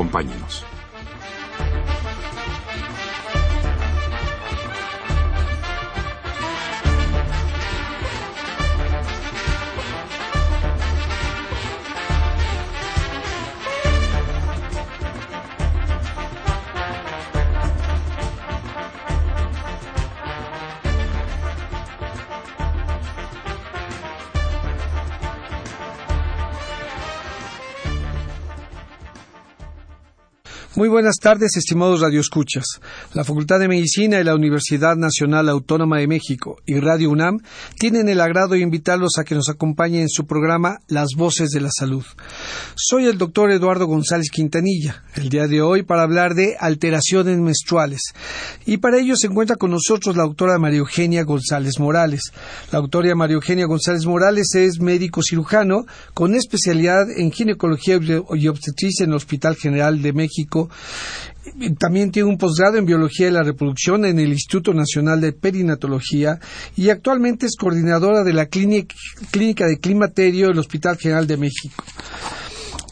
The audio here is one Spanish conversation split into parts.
Acompáñenos. Muy buenas tardes, estimados radioescuchas. La Facultad de Medicina y la Universidad Nacional Autónoma de México y Radio UNAM tienen el agrado de invitarlos a que nos acompañen en su programa Las Voces de la Salud. Soy el doctor Eduardo González Quintanilla, el día de hoy para hablar de alteraciones menstruales. Y para ello se encuentra con nosotros la doctora María Eugenia González Morales. La doctora María Eugenia González Morales es médico cirujano con especialidad en ginecología y obstetricia en el Hospital General de México también tiene un posgrado en Biología de la Reproducción en el Instituto Nacional de Perinatología y actualmente es coordinadora de la Clínica de Climaterio del Hospital General de México.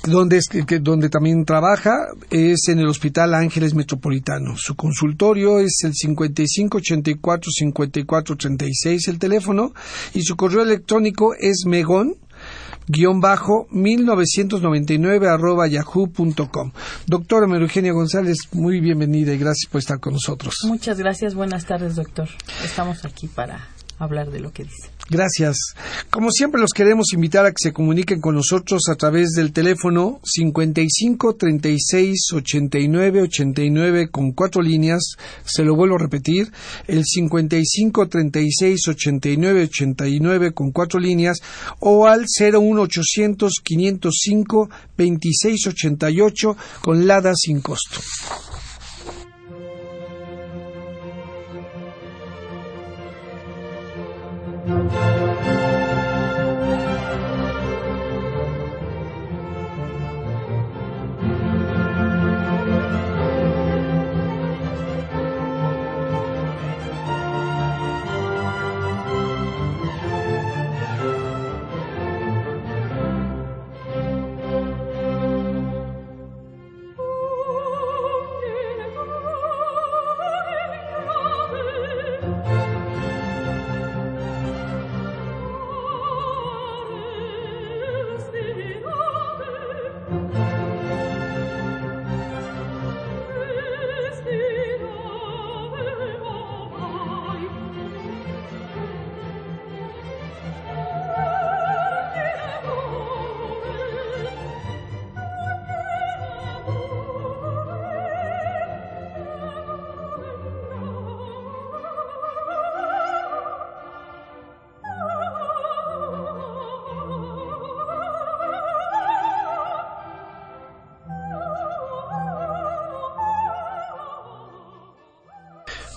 Donde, donde también trabaja es en el Hospital Ángeles Metropolitano. Su consultorio es el 5584-5436, el teléfono, y su correo electrónico es megón guion bajo 1999 arroba yahoo.com. Doctora Eugenia González, muy bienvenida y gracias por estar con nosotros. Muchas gracias, buenas tardes doctor. Estamos aquí para hablar de lo que dice. Gracias. Como siempre los queremos invitar a que se comuniquen con nosotros a través del teléfono 55 36 89 89 con cuatro líneas. Se lo vuelvo a repetir, el 55 36 89 89 con cuatro líneas o al 01 800 505 26 88 con LADA sin costo. Música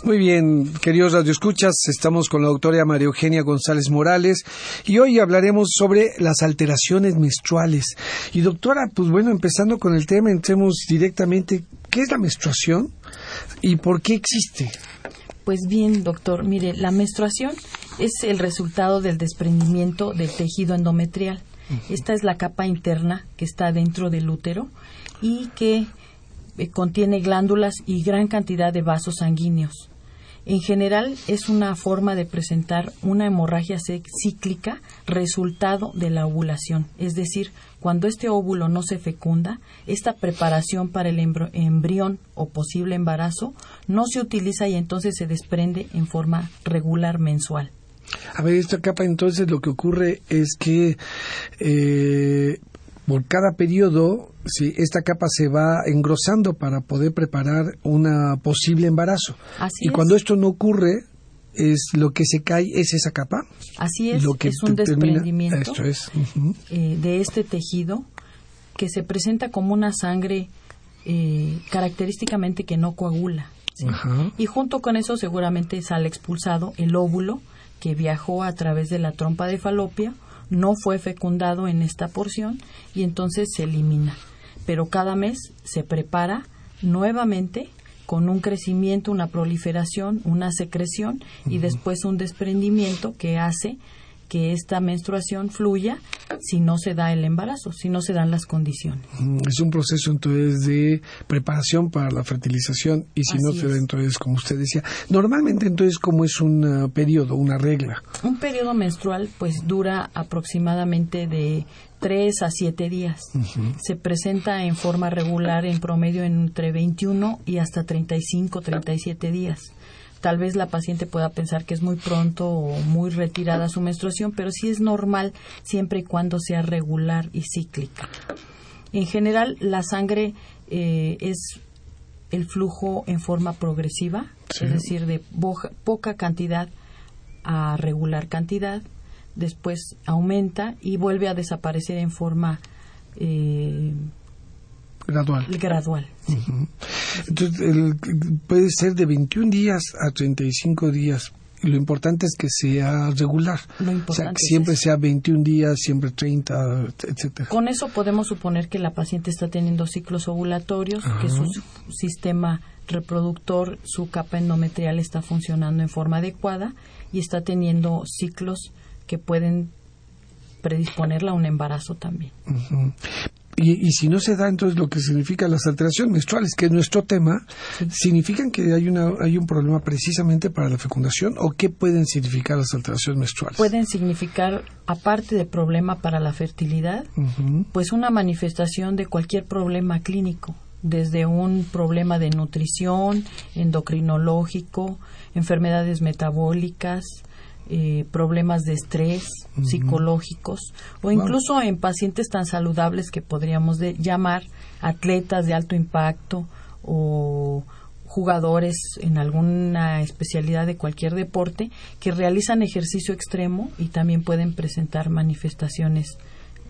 Muy bien, queridos radioescuchas, estamos con la doctora María Eugenia González Morales y hoy hablaremos sobre las alteraciones menstruales. Y doctora, pues bueno, empezando con el tema, entremos directamente, ¿qué es la menstruación y por qué existe? Pues bien, doctor, mire, la menstruación es el resultado del desprendimiento del tejido endometrial. Esta es la capa interna que está dentro del útero y que eh, contiene glándulas y gran cantidad de vasos sanguíneos. En general es una forma de presentar una hemorragia cíclica resultado de la ovulación, es decir, cuando este óvulo no se fecunda, esta preparación para el embrión o posible embarazo no se utiliza y entonces se desprende en forma regular mensual. A ver, esta capa entonces lo que ocurre es que eh, por cada periodo sí, esta capa se va engrosando para poder preparar un posible embarazo. Así y cuando esto no ocurre, es lo que se cae es esa capa. Así es, es un desprendimiento es. Eh, de este tejido que se presenta como una sangre eh, característicamente que no coagula. Y junto con eso seguramente sale expulsado el óvulo que viajó a través de la trompa de falopia, no fue fecundado en esta porción y entonces se elimina. Pero cada mes se prepara nuevamente con un crecimiento, una proliferación, una secreción y después un desprendimiento que hace que esta menstruación fluya si no se da el embarazo, si no se dan las condiciones. Mm, es un proceso entonces de preparación para la fertilización y si no se da entonces, como usted decía, normalmente entonces cómo es un uh, periodo, una regla. Un periodo menstrual pues dura aproximadamente de 3 a 7 días. Se presenta en forma regular en promedio entre 21 y hasta 35, 37 días. Tal vez la paciente pueda pensar que es muy pronto o muy retirada su menstruación, pero sí es normal siempre y cuando sea regular y cíclica. En general, la sangre eh, es el flujo en forma progresiva, es decir, de poca cantidad a regular cantidad, después aumenta y vuelve a desaparecer en forma eh, Gradual. Gradual. Entonces, puede ser de 21 días a 35 días. Lo importante es que sea regular. o sea, que siempre sea 21 días, siempre 30, etcétera. Con eso podemos suponer que la paciente está teniendo ciclos ovulatorios, que su sistema reproductor, su capa endometrial está funcionando en forma adecuada y está teniendo ciclos que pueden predisponerla a un embarazo también. Y, si no se da, entonces lo que significa las alteraciones menstruales, que es nuestro tema, ¿significan que hay, una, hay un problema precisamente para la fecundación o qué pueden significar las alteraciones menstruales? Pueden significar, aparte de problema para la fertilidad, pues una manifestación de cualquier problema clínico, desde un problema de nutrición, endocrinológico, enfermedades metabólicas, eh, problemas de estrés psicológicos o incluso en pacientes tan saludables que podríamos llamar atletas de alto impacto o jugadores en alguna especialidad de cualquier deporte que realizan ejercicio extremo y también pueden presentar manifestaciones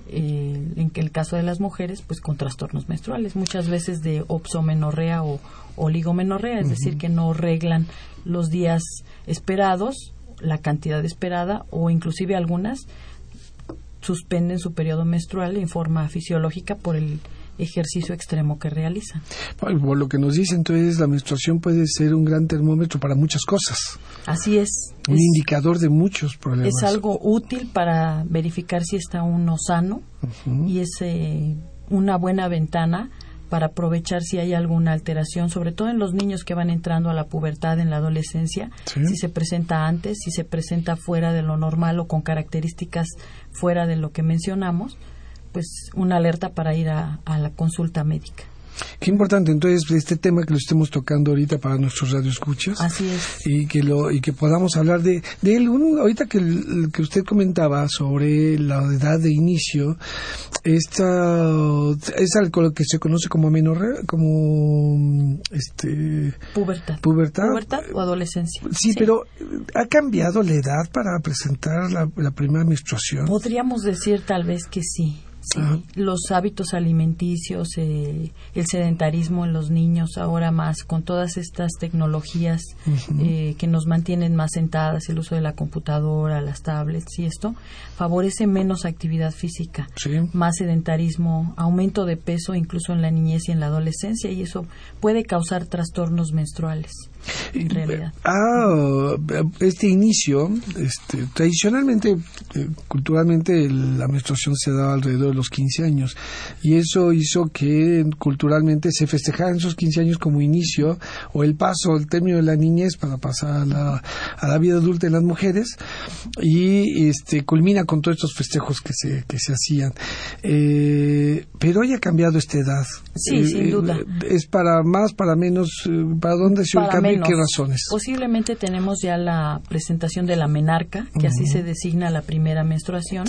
eh, en el caso de las mujeres pues con trastornos menstruales muchas veces de opsomenorrea o oligomenorrea es decir que no reglan los días esperados la cantidad esperada o inclusive algunas suspenden su periodo menstrual en forma fisiológica por el ejercicio extremo que realizan. Por lo que nos dice entonces, la menstruación puede ser un gran termómetro para muchas cosas. Así es. Un indicador de muchos problemas. Es algo útil para verificar si está uno sano y es eh, una buena ventana para aprovechar si hay alguna alteración, sobre todo en los niños que van entrando a la pubertad en la adolescencia, si se presenta antes, si se presenta fuera de lo normal o con características fuera de lo que mencionamos, pues una alerta para ir a la consulta médica. Qué importante entonces este tema que lo estemos tocando ahorita para nuestros radioescuchas. Así es. Y que lo y que podamos hablar de, de él. ahorita que, que usted comentaba sobre la edad de inicio, esta es algo que se conoce como menorrea, como este pubertad. Pubertad. Pubertad o adolescencia. Sí, pero ¿ha cambiado la edad para presentar la, la primera menstruación? Podríamos decir tal vez que sí. Sí, los hábitos alimenticios, eh, el sedentarismo en los niños ahora más, con todas estas tecnologías eh, que nos mantienen más sentadas, el uso de la computadora, las tablets y esto, favorece menos actividad física, más sedentarismo, aumento de peso incluso en la niñez y en la adolescencia y eso puede causar trastornos menstruales. Ah, este inicio, este, tradicionalmente, eh, culturalmente, la menstruación se daba alrededor de los 15 años y eso hizo que culturalmente se festejaran esos 15 años como inicio o el paso, el término de la niñez para pasar a la, a la vida adulta de las mujeres y este culmina con todos estos festejos que se, que se hacían. Eh, pero hoy ha cambiado esta edad. Sí, sin eh, duda. ¿Es para más, para menos? ¿Para dónde se cambio? qué razones? Posiblemente tenemos ya la presentación de la menarca, que así se designa la primera menstruación.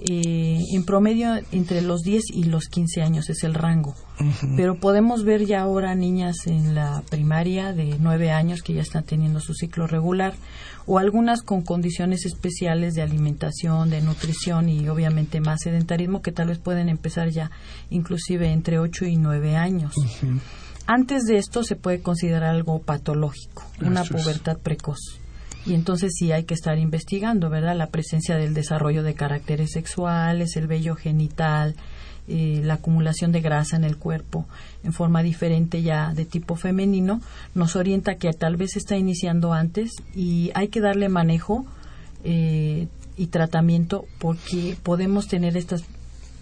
Eh, en promedio entre los 10 y los 15 años es el rango. Pero podemos ver ya ahora niñas en la primaria de 9 años que ya están teniendo su ciclo regular o algunas con condiciones especiales de alimentación, de nutrición y obviamente más sedentarismo que tal vez pueden empezar ya inclusive entre 8 y 9 años. Antes de esto se puede considerar algo patológico, una pubertad precoz y entonces sí hay que estar investigando, ¿verdad? La presencia del desarrollo de caracteres sexuales, el vello genital, eh, la acumulación de grasa en el cuerpo en forma diferente ya de tipo femenino, nos orienta que tal vez está iniciando antes y hay que darle manejo eh, y tratamiento porque podemos tener estas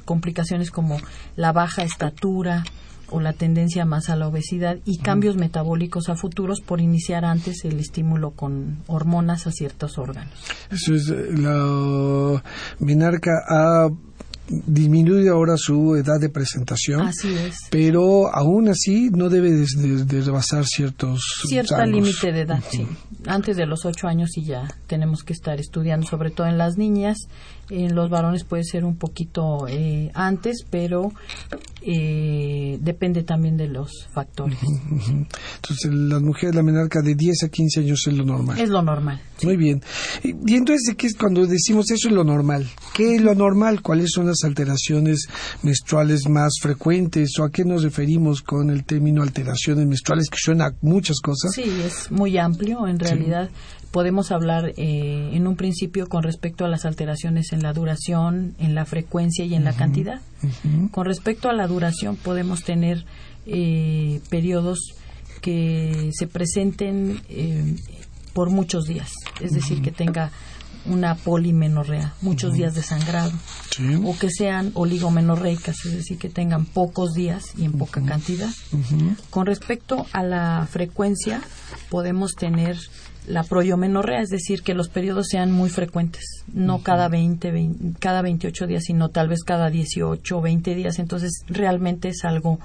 complicaciones como la baja estatura, o la tendencia más a la obesidad y cambios metabólicos a futuros por iniciar antes el estímulo con hormonas a ciertos órganos. Eso es, eh, la menarca ha disminuye ahora su edad de presentación. Así es. Pero aún así no debe de, rebasar ciertos. Cierta límite de edad, sí. Antes de los ocho años y ya tenemos que estar estudiando, sobre todo en las niñas. En los varones puede ser un poquito eh, antes, pero eh, depende también de los factores. Entonces, las mujeres, la menarca de 10 a 15 años es lo normal. Es lo normal. Muy bien. Y, entonces, ¿qué es cuando decimos eso es lo normal? ¿Qué es lo normal? ¿Cuáles son las alteraciones menstruales más frecuentes? ¿O a qué nos referimos con el término alteraciones menstruales, que suena a muchas cosas? Sí, es muy amplio en realidad podemos hablar eh, en un principio con respecto a las alteraciones en la duración, en la frecuencia y en la cantidad. Con respecto a la duración podemos tener eh, periodos que se presenten eh, por muchos días, es decir, que tenga una polimenorrea, muchos días de sangrado, o que sean oligomenorreicas, es decir, que tengan pocos días y en poca cantidad. Con respecto a la frecuencia, podemos tener la proyomenorrea, es decir, que los periodos sean muy frecuentes, no cada 20, cada 28 días, sino tal vez cada 18 o 20 días. Entonces, realmente es algo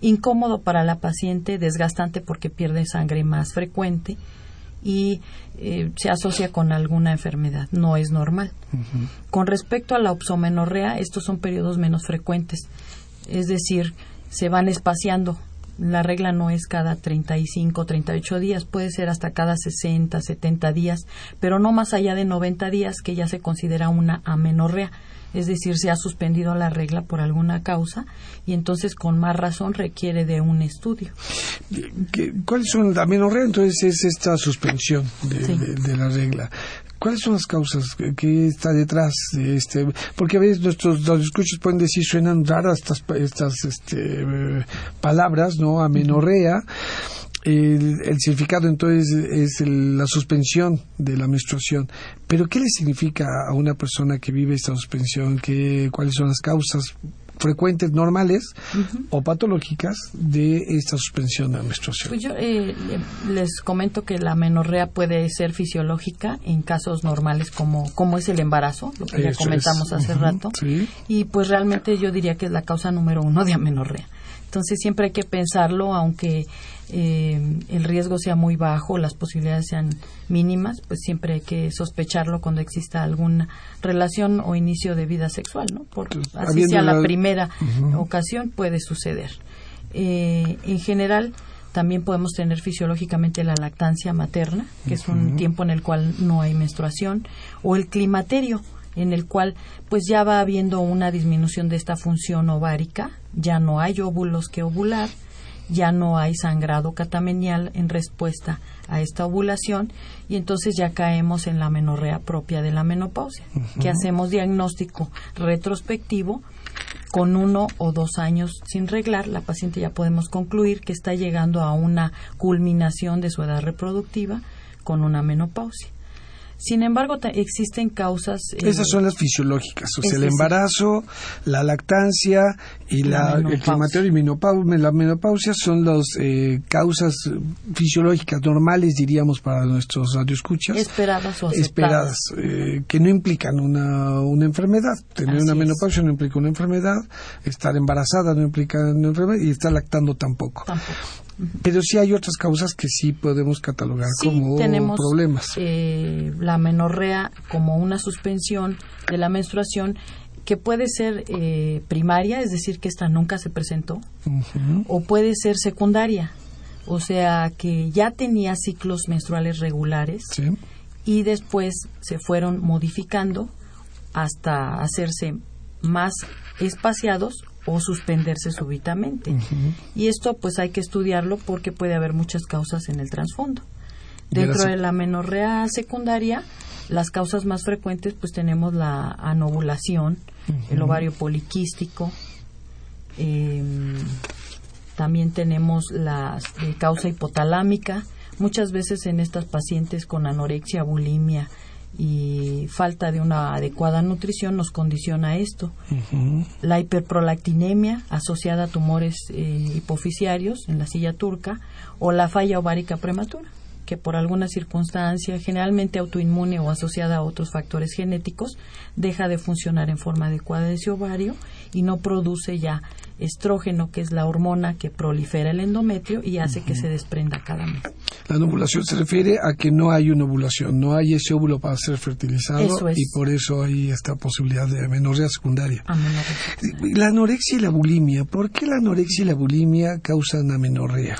incómodo para la paciente, desgastante porque pierde sangre más frecuente y eh, se asocia con alguna enfermedad. No es normal. Con respecto a la opsomenorrea, estos son periodos menos frecuentes, es decir, se van espaciando. La regla no es cada 35, 38 días, puede ser hasta cada 60, 70 días, pero no más allá de 90 días que ya se considera una amenorrea, es decir, se ha suspendido la regla por alguna causa y entonces con más razón requiere de un estudio. ¿Cuáles son la amenorrea? Entonces es esta suspensión de la regla. ¿Cuáles son las causas que está detrás de este? Porque a veces nuestros los escuchos pueden decir suenan raras estas estas este, palabras, ¿no? Amenorrea. El, el, significado entonces es la suspensión de la menstruación. Pero ¿qué le significa a una persona que vive esta suspensión? ¿Qué, ¿Cuáles son las causas? frecuentes normales o patológicas de esta suspensión de la menstruación. Pues yo eh, les comento que la menorrea puede ser fisiológica en casos normales como, como es el embarazo, lo que ya comentamos hace rato, y pues realmente yo diría que es la causa número uno de amenorrea. Entonces siempre hay que pensarlo, aunque eh, el riesgo sea muy bajo, las posibilidades sean mínimas, pues siempre hay que sospecharlo cuando exista alguna relación o inicio de vida sexual, ¿no? Porque así sea la, primera ocasión, puede suceder. Eh, en general, también podemos tener fisiológicamente la lactancia materna, que es un tiempo en el cual no hay menstruación, o el climaterio, en el cual pues ya va habiendo una disminución de esta función ovárica, ya no hay óvulos que ovular, ya no hay sangrado catamenial en respuesta a esta ovulación y entonces ya caemos en la menorrea propia de la menopausia, que hacemos diagnóstico retrospectivo con uno o dos años sin reglar, la paciente ya podemos concluir que está llegando a una culminación de su edad reproductiva con una menopausia. Sin embargo, existen causas. Eh, Esas son las fisiológicas, o sea, el embarazo, la lactancia y la, el climaterio y la menopausia son las eh, causas fisiológicas normales, diríamos, para nuestros radioescuchas. Esperadas o Esperadas, eh, que no implican una, una enfermedad. Tener una menopausia no implica una enfermedad, estar embarazada no implica una enfermedad y estar lactando tampoco. Tampoco. Pero sí hay otras causas que sí podemos catalogar como problemas. Eh, la menorrea como una suspensión de la menstruación que puede ser eh, primaria, es decir, que esta nunca se presentó, o puede ser secundaria, o sea, que ya tenía ciclos menstruales regulares y después se fueron modificando hasta hacerse más espaciados o suspenderse súbitamente. Y esto pues hay que estudiarlo porque puede haber muchas causas en el trasfondo. Dentro de la menorrea secundaria, las causas más frecuentes pues tenemos la anovulación, el ovario poliquístico, em, también tenemos la causa hipotalámica. Muchas veces en estas pacientes con anorexia, bulimia y falta de una adecuada nutrición nos condiciona esto. La hiperprolactinemia asociada a tumores eh, hipoficiarios en la silla turca o la falla ovárica prematura que por alguna circunstancia, generalmente autoinmune o asociada a otros factores genéticos, deja de funcionar en forma adecuada ese ovario y no produce ya estrógeno, que es la hormona que prolifera el endometrio y hace que se desprenda cada mes. La ovulación se refiere a que no hay una ovulación, no hay ese óvulo para ser fertilizado y por eso hay esta posibilidad de amenorrea secundaria. La anorexia y la bulimia, ¿por qué la anorexia y la bulimia causan amenorrea?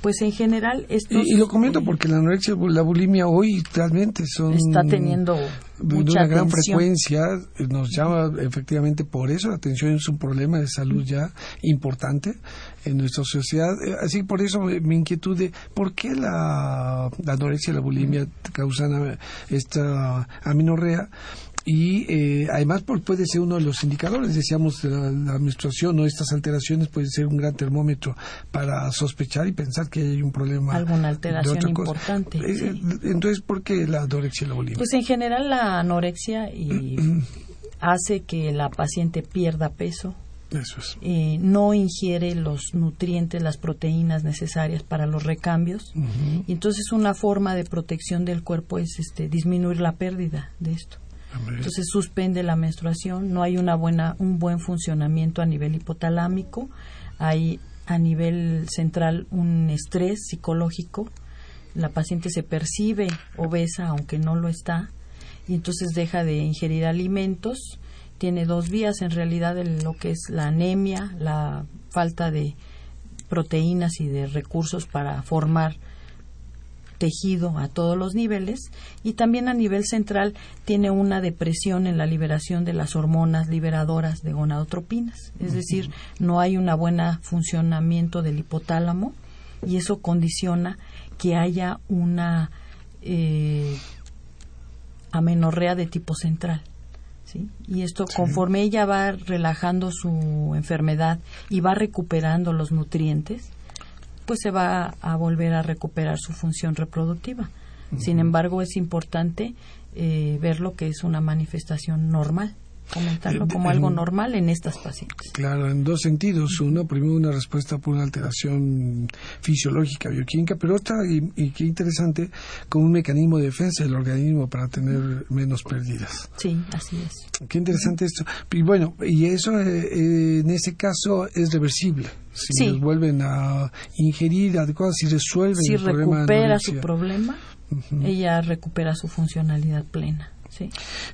Pues en general esto y, lo comento porque la anorexia y la bulimia hoy realmente son está teniendo mucha una gran frecuencia nos llama efectivamente por eso la atención es un problema de salud ya importante en nuestra sociedad. Eh, así por eso mi inquietud de por qué la, la anorexia y la bulimia causan esta aminorrea y eh, además puede ser uno de los indicadores, decíamos, la, la, menstruación o estas alteraciones puede ser un gran termómetro para sospechar y pensar que hay un problema. Alguna alteración importante. Eh, entonces, ¿por qué la anorexia y la bulimia? Pues en general la anorexia y hace que la paciente pierda peso. Eso es. Eh, no ingiere los nutrientes, las proteínas necesarias para los recambios. Y entonces una forma de protección del cuerpo es este, disminuir la pérdida de esto. Entonces suspende la menstruación, no hay una buena, un buen funcionamiento a nivel hipotalámico, hay a nivel central un estrés psicológico, la paciente se percibe obesa aunque no lo está y entonces deja de ingerir alimentos, tiene dos vías en realidad de lo que es la anemia, la falta de proteínas y de recursos para formar tejido a todos los niveles y también a nivel central tiene una depresión en la liberación de las hormonas liberadoras de gonadotropinas, es decir, no hay un buen funcionamiento del hipotálamo y eso condiciona que haya una eh, amenorrea de tipo central. ¿Sí? Y esto, conforme ella va relajando su enfermedad y va recuperando los nutrientes, pues se va a volver a recuperar su función reproductiva. Sin embargo, es importante eh, ver lo que es una manifestación normal comentarlo como algo normal en estas pacientes. Claro, en dos sentidos. Uno, primero una respuesta por una alteración fisiológica, bioquímica, pero otra, y, qué interesante, como un mecanismo de defensa del organismo para tener menos pérdidas. Sí, así es. Qué interesante esto. Y bueno, y eso eh, eh, en ese caso es reversible. Si los vuelven a ingerir adecuadas, si resuelven si el problema. Si recupera su problema, ella recupera su funcionalidad plena.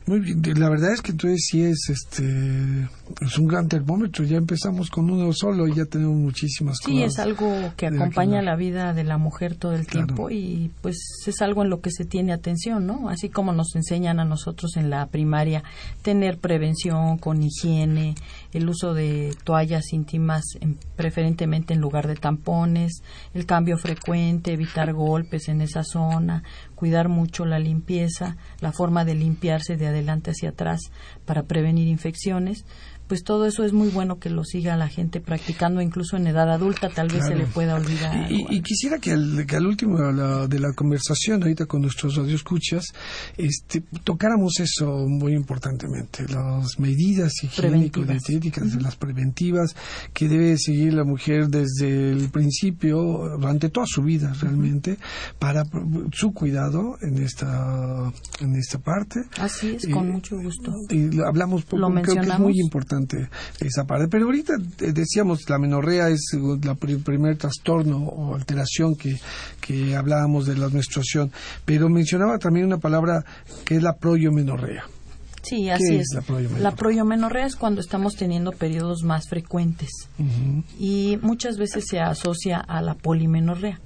Muy bien, la verdad es que entonces sí es este es un gran termómetro, ya empezamos con uno solo y ya tenemos muchísimas cosas. Sí, es algo que acompaña la vida de la mujer todo el tiempo y pues es algo en lo que se tiene atención, ¿no? Así como nos enseñan a nosotros en la primaria tener prevención con higiene, el uso de toallas íntimas preferentemente en lugar de tampones, el cambio frecuente, evitar golpes en esa zona, cuidar mucho la limpieza, la forma de limpiarse de adelante hacia atrás para prevenir infecciones pues todo eso es muy bueno que lo siga la gente practicando, incluso en edad adulta, tal vez se le pueda olvidar. Y, quisiera que al, que al último de la, conversación, ahorita con nuestros radioescuchas, este, tocáramos eso muy importantemente, las medidas higiénico-dietéticas, las preventivas que debe seguir la mujer desde el principio, durante toda su vida realmente, para su cuidado en esta, en esta parte. Así es, con mucho gusto. Y hablamos, lo creo que es muy importante esa parte. Pero ahorita eh, decíamos, la menorrea es el primer trastorno o alteración que, que hablábamos de la menstruación, pero mencionaba también una palabra que es la proyomenorrea. Sí, así es. la proyomenorrea? La proyomenorrea es cuando estamos teniendo periodos más frecuentes y muchas veces se asocia a la polimenorrea.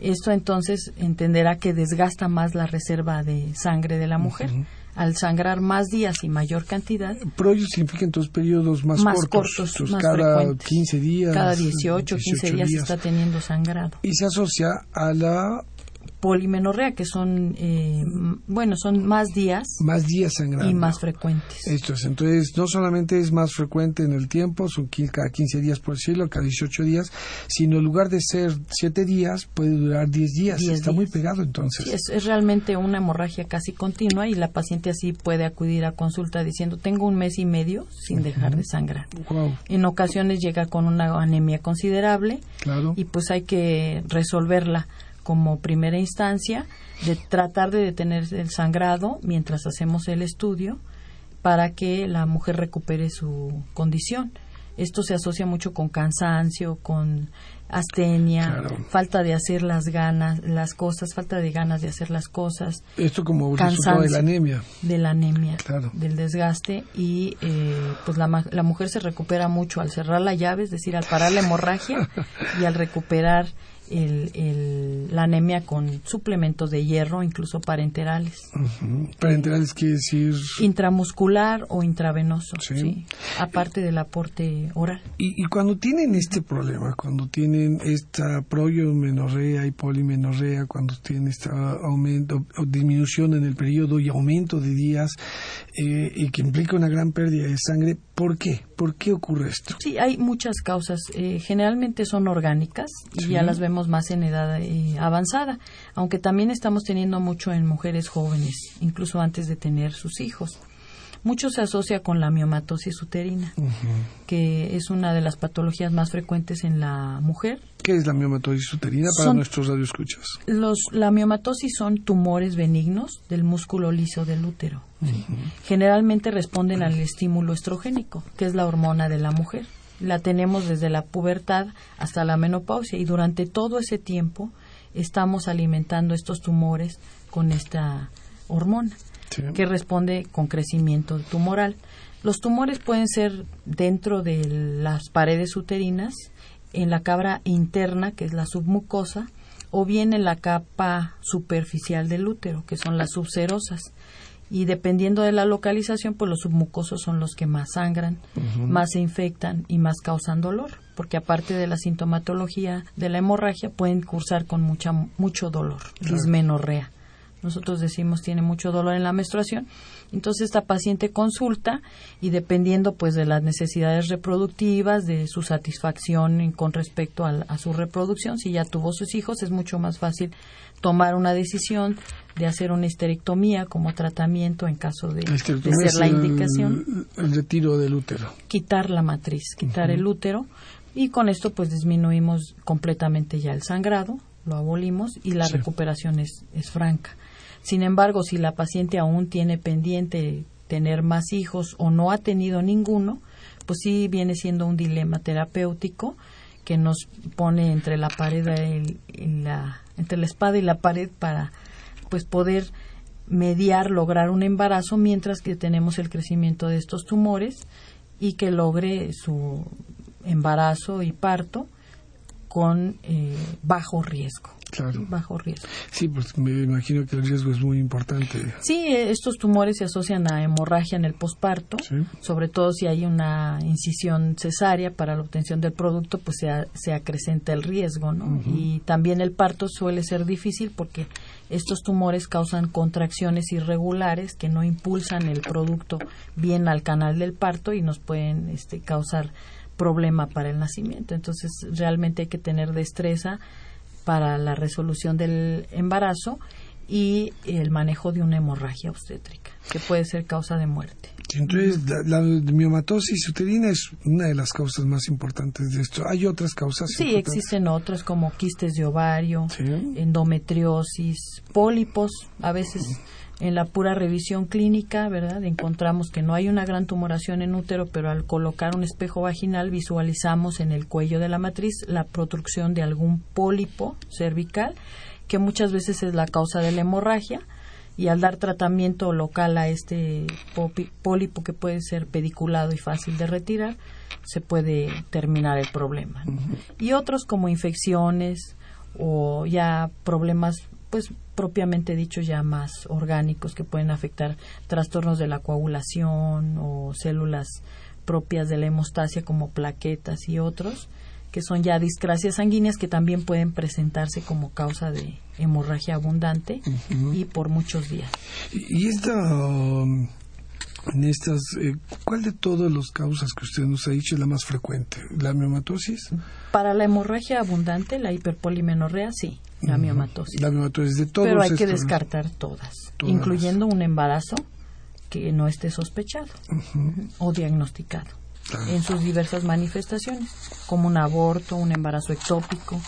Esto entonces entenderá que desgasta más la reserva de sangre de la mujer. Al sangrar más días y mayor cantidad, Proyo significa entonces periodos más, más cortos, cortos, entonces más cada frecuentes. 15 días. Cada 18, 15 días, días. está teniendo sangrado. Y se asocia a la Polimenorrea, que son, eh, bueno, son más días más días sangrando. y más frecuentes. Esto es, entonces no solamente es más frecuente en el tiempo, son cada 15 días por decirlo, cada 18 días, sino en lugar de ser 7 días, puede durar 10 días. 10 Está días. muy pegado entonces. Sí, es, es realmente una hemorragia casi continua y la paciente así puede acudir a consulta diciendo tengo un mes y medio sin dejar de sangrar. Wow, En ocasiones llega con una anemia considerable claro. y pues hay que resolverla como primera instancia de tratar de detener el sangrado mientras hacemos el estudio para que la mujer recupere su condición. Esto se asocia mucho con cansancio, con astenia, Claro. falta de hacer las ganas, las cosas, falta de ganas de hacer las cosas, Esto como resultado de la Cansancio. anemia. de la anemia, Claro. del desgaste y eh, pues la, la mujer se recupera mucho al cerrar la llave, es decir, al parar la hemorragia y al recuperar el, el- la anemia con suplementos de hierro, incluso parenterales. Parenterales quiere decir... intramuscular o intravenoso, Sí. sí, aparte del aporte oral. Y, y cuando tienen este problema, cuando tienen esta proyomenorrea y polimenorrea, cuando tienen esta aumento o disminución en el periodo y aumento de días eh, y que implica una gran pérdida de sangre, ¿por qué? ¿Por qué ocurre esto? Sí, hay muchas causas. eh, generalmente son orgánicas y Sí. ya las vemos más en edad eh, avanzada, aunque también estamos teniendo mucho en mujeres jóvenes, incluso antes de tener sus hijos. Mucho se asocia con la miomatosis uterina, que es una de las patologías más frecuentes en la mujer. ¿Qué es la miomatosis uterina para Son- nuestros radioescuchas? Los, la miomatosis son tumores benignos del músculo liso del útero. Generalmente responden al estímulo estrogénico, que es la hormona de la mujer. La tenemos desde la pubertad hasta la menopausia y durante todo ese tiempo estamos alimentando estos tumores con esta hormona Sí. que responde con crecimiento tumoral. Los tumores pueden ser dentro de las paredes uterinas, en la cabra interna, que es la submucosa, o bien en la capa superficial del útero, que son las subserosas. Y dependiendo de la localización, pues los submucosos son los que más sangran, más se infectan y más causan dolor, porque aparte de la sintomatología de la hemorragia, pueden cursar con mucha, mucho dolor, dismenorrea nosotros decimos tiene mucho dolor en la menstruación. Entonces esta paciente consulta y dependiendo pues de las necesidades reproductivas, de su satisfacción con respecto al- a, su reproducción, si ya tuvo sus hijos es mucho más fácil tomar una decisión de hacer una histerectomía como tratamiento en caso de, ser la indicación El, retiro del útero. quitar la matriz, quitar el útero y con esto pues disminuimos completamente ya el sangrado, lo abolimos y la Sí. recuperación es, es franca. Sin embargo, si la paciente aún tiene pendiente tener más hijos o no ha tenido ninguno, pues sí viene siendo un dilema terapéutico que nos pone entre la pared y- la entre la espada y la pared para pues poder mediar, lograr un embarazo mientras que tenemos el crecimiento de estos tumores y que logre su embarazo y parto con eh, bajo riesgo. Claro. Bajo riesgo. Sí, pues me imagino que el riesgo es muy importante. Sí, eh, estos tumores se asocian a hemorragia en el posparto, Sí. sobre todo si hay una incisión cesárea para la obtención del producto, pues se, a- se acrecenta el riesgo, ¿no? Y también el parto suele ser difícil porque estos tumores causan contracciones irregulares que no impulsan el producto bien al canal del parto y nos pueden este, causar problema para el nacimiento. Entonces, realmente hay que tener destreza para la resolución del embarazo y el manejo de una hemorragia obstétrica, que puede ser causa de muerte. Entonces, la, la miomatosis uterina es una de las causas más importantes de esto. ¿Hay otras causas? Sí, existen otras como quistes de ovario, Sí. endometriosis, pólipos, a veces en la pura revisión clínica, ¿verdad? Encontramos que no hay una gran tumoración en útero, pero al colocar un espejo vaginal visualizamos en el cuello de la matriz la protrucción de algún pólipo cervical, que muchas veces es la causa de la hemorragia y al dar tratamiento local a este pólipo que puede ser pediculado y fácil de retirar, se puede terminar el problema. Y otros como infecciones o ya problemas, pues propiamente dichos ya más orgánicos que pueden afectar trastornos de la coagulación o células propias de la hemostasia como plaquetas y otros que son ya discrasias sanguíneas que también pueden presentarse como causa de hemorragia abundante y por muchos días. Y esta um, en estas, eh, ¿cuál de todas las causas que usted nos ha dicho es la más frecuente? ¿La miomatosis? Para la hemorragia abundante, la hiperpolimenorrea, sí, la miomatosis. La miomatosis de todos Pero hay que descartar todas, incluyendo un embarazo que no esté sospechado o diagnosticado en sus diversas manifestaciones, como un aborto, un embarazo ectópico,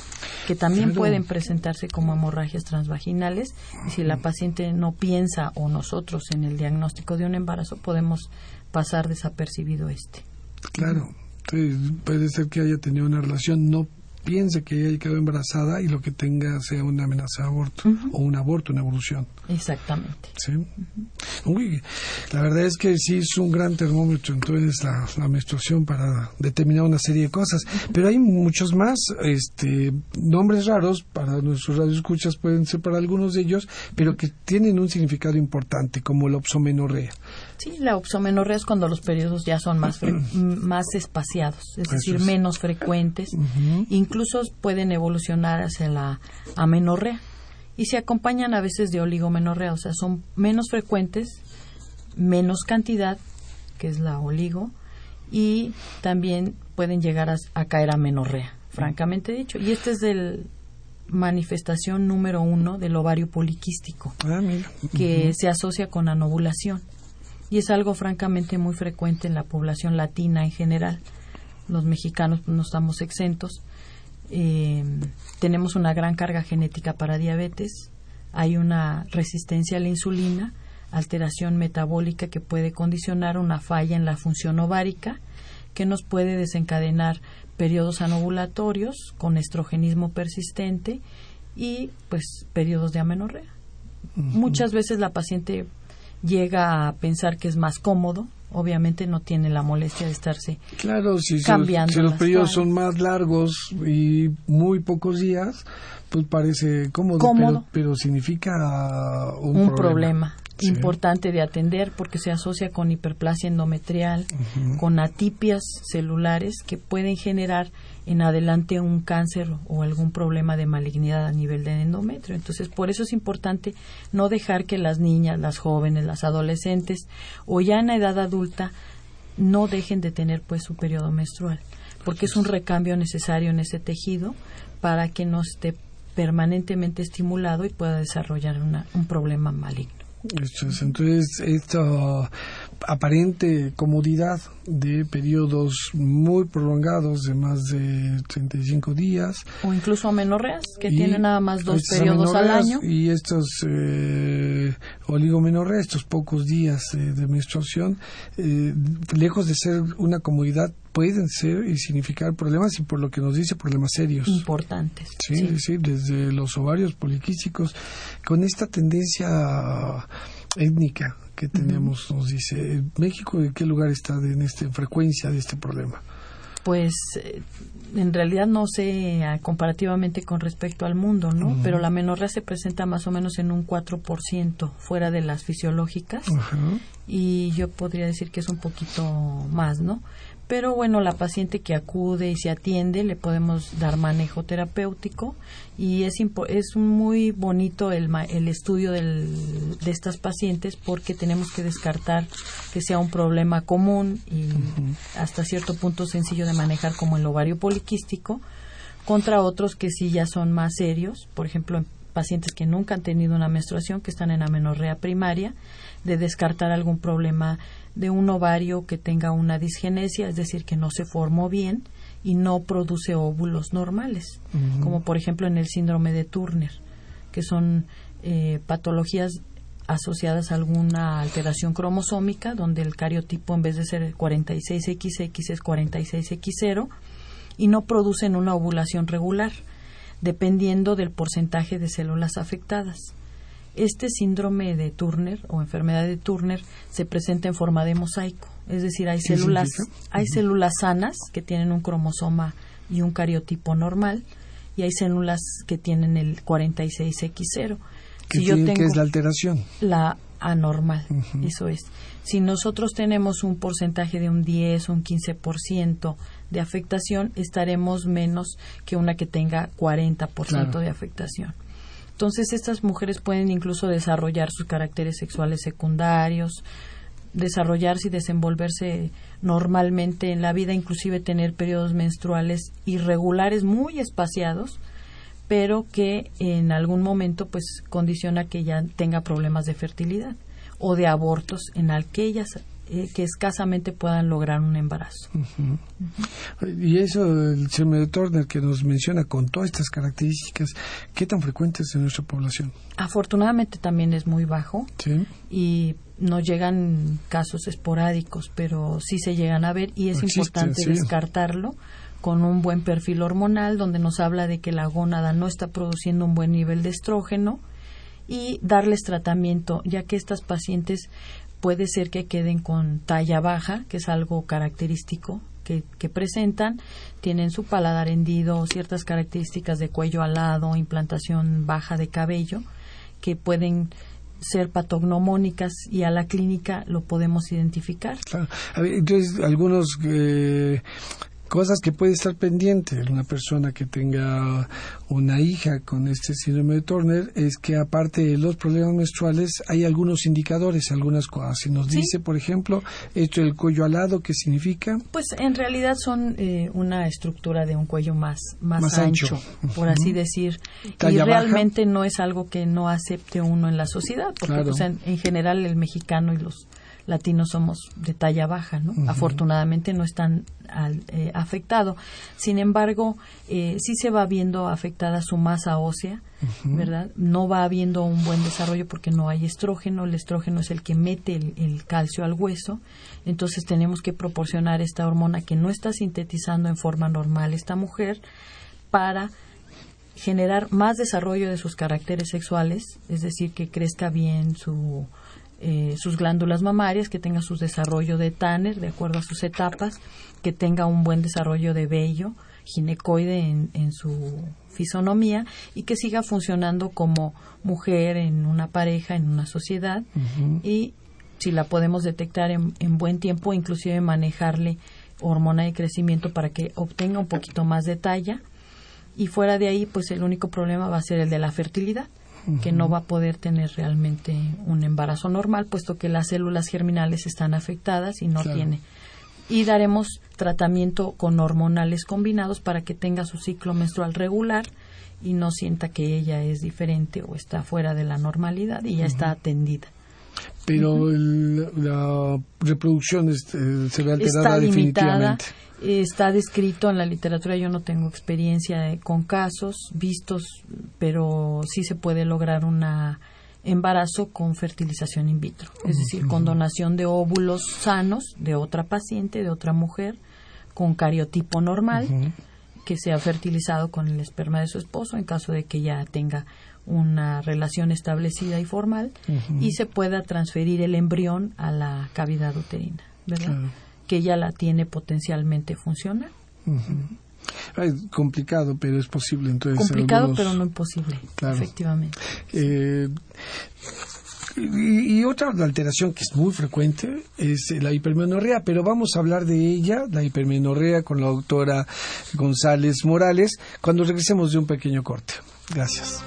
que también pueden presentarse como hemorragias transvaginales y si la paciente no piensa o nosotros en el diagnóstico de un embarazo podemos pasar desapercibido este. Claro, puede ser que haya tenido una relación no piense que ella quedado embarazada y lo que tenga sea una amenaza de aborto o un aborto, una evolución. Exactamente. Sí. la verdad es que sí es un gran termómetro entonces la, menstruación para determinar una serie de cosas, pero hay muchos más este nombres raros para nuestros radioescuchas pueden ser para algunos de ellos, pero que tienen un significado importante como la opsomenorrea. Sí, la opsomenorrea es cuando los periodos ya son más, más espaciados, es decir, menos frecuentes. Incluso pueden evolucionar hacia la amenorrea y se acompañan a veces de oligomenorrea, o sea, son menos frecuentes, menos cantidad, que es la oligo, y también pueden llegar a, caer a menorrea, francamente dicho. Y este es el manifestación número uno del ovario poliquístico, ah, que se asocia con anovulación y es algo francamente muy frecuente en la población latina en general. Los mexicanos pues, no estamos exentos. Eh, tenemos una gran carga genética para diabetes, hay una resistencia a la insulina, alteración metabólica que puede condicionar una falla en la función ovárica, que nos puede desencadenar periodos anovulatorios con estrogenismo persistente y pues periodos de amenorrea. Muchas veces la paciente llega a pensar que es más cómodo, obviamente no tiene la molestia de estarse claro, si cambiando. si los periodos son más largos y muy pocos días, pues parece cómodo, Pero, significa un, problema importante de atender porque se asocia con hiperplasia endometrial, con atipias celulares que pueden generar en adelante un cáncer o algún problema de malignidad a nivel de endometrio. Entonces, por eso es importante no dejar que las niñas, las jóvenes, las adolescentes o ya en edad adulta no dejen de tener pues su periodo menstrual, porque es un recambio necesario en ese tejido para que no esté permanentemente estimulado y pueda desarrollar un problema maligno. Entonces, esta aparente comodidad de periodos muy prolongados de más de 35 días. O incluso amenorreas, que tienen nada más dos periodos al año. Y estos eh, oligomenorreas, estos pocos días eh, de menstruación, eh, lejos de ser una comodidad, pueden ser y significar problemas y por lo que nos dice problemas serios. Importantes. Sí, sí, desde los ovarios poliquísticos, con esta tendencia étnica que tenemos, nos dice, ¿México en qué lugar está en, esta frecuencia de este problema? Pues eh, en realidad no sé ah, comparativamente con respecto al mundo, ¿no? Pero la menorrea se presenta más o menos en un 4% fuera de las fisiológicas y yo podría decir que es un poquito más, ¿no? Pero bueno, la paciente que acude y se atiende le podemos dar manejo terapéutico y es, es muy bonito el, el estudio del, de estas pacientes porque tenemos que descartar que sea un problema común y hasta cierto punto sencillo de manejar como el ovario poliquístico contra otros que sí ya son más serios, por ejemplo, pacientes que nunca han tenido una menstruación, que están en amenorrea primaria, de descartar algún problema de un ovario que tenga una disgenesia, es decir, que no se formó bien y no produce óvulos normales, como por ejemplo en el síndrome de Turner, que son eh, patologías asociadas a alguna alteración cromosómica, donde el cariotipo en vez de ser 46XX es 46X0 y no producen una ovulación regular, dependiendo del porcentaje de células afectadas. Este síndrome de Turner o enfermedad de Turner se presenta en forma de mosaico, es decir, hay células, hay células sanas que tienen un cromosoma y un cariotipo normal y hay células que tienen el 46X0. Si yo tengo es la alteración? La anormal, eso es. Si nosotros tenemos un porcentaje de un 10 o un 15% de afectación, estaremos menos que una que tenga 40% de afectación. Entonces, estas mujeres pueden incluso desarrollar sus caracteres sexuales secundarios, desarrollarse y desenvolverse normalmente en la vida, inclusive tener periodos menstruales irregulares muy espaciados, pero que en algún momento pues condiciona que ya tenga problemas de fertilidad o de abortos en aquellas eh, que escasamente puedan lograr un embarazo. Y eso, el síndrome de Turner que nos menciona con todas estas características, ¿qué tan frecuente es en nuestra población? Afortunadamente también es muy bajo y no llegan casos esporádicos, pero sí se llegan a ver y es importante descartarlo con un buen perfil hormonal donde nos habla de que la gónada no está produciendo un buen nivel de estrógeno y darles tratamiento, ya que estas pacientes puede ser que queden con talla baja, que es algo característico que, que, presentan, tienen su paladar hendido, ciertas características de cuello alado, implantación baja de cabello, que pueden ser patognomónicas y a la clínica lo podemos identificar. Entonces, algunos eh, cosas que puede estar pendiente una persona que tenga una hija con este síndrome de Turner es que aparte de los problemas menstruales hay algunos indicadores, algunas cosas. Si nos dice, por ejemplo, esto del cuello alado, ¿qué significa? Pues en realidad son eh, una estructura de un cuello más, más, ancho, por así decir. y realmente no es algo que no acepte uno en la sociedad, porque pues, en general el mexicano y los latinos somos de talla baja, ¿no? Afortunadamente no están eh, afectados. Sin embargo, eh, sí se va viendo afectada su masa ósea, ¿verdad? No va habiendo un buen desarrollo porque no hay estrógeno. El estrógeno es el que mete el, calcio al hueso. Entonces tenemos que proporcionar esta hormona que no está sintetizando en forma normal esta mujer para generar más desarrollo de sus caracteres sexuales, es decir, que crezca bien su eh, sus glándulas mamarias, que tenga su desarrollo de Tanner de acuerdo a sus etapas, que tenga un buen desarrollo de vello ginecoide en, su fisonomía y que siga funcionando como mujer en una pareja, en una sociedad. Y si la podemos detectar en, en, buen tiempo, inclusive manejarle hormona de crecimiento para que obtenga un poquito más de talla. Y fuera de ahí pues el único problema va a ser el de la fertilidad que no va a poder tener realmente un embarazo normal, puesto que las células germinales están afectadas y no tiene. Y daremos tratamiento con hormonales combinados para que tenga su ciclo menstrual regular y no sienta que ella es diferente o está fuera de la normalidad y ya está atendida. Pero la reproducción este, se ve alterada definitivamente está descrito en la literatura, yo no tengo experiencia con casos vistos, pero sí se puede lograr un embarazo con fertilización in vitro, es decir, con donación de óvulos sanos de otra paciente, de otra mujer, con cariotipo normal, que sea fertilizado con el esperma de su esposo en caso de que ya tenga una relación establecida y formal y se pueda transferir el embrión a la cavidad uterina, ¿verdad? Que ya la tiene potencialmente funciona. complicado, pero es posible. Entonces, complicado, pero no imposible, efectivamente. Eh, y, otra alteración que es muy frecuente es la hipermenorrea, pero vamos a hablar de ella, la hipermenorrea, con la doctora González Morales, cuando regresemos de un pequeño corte. Gracias.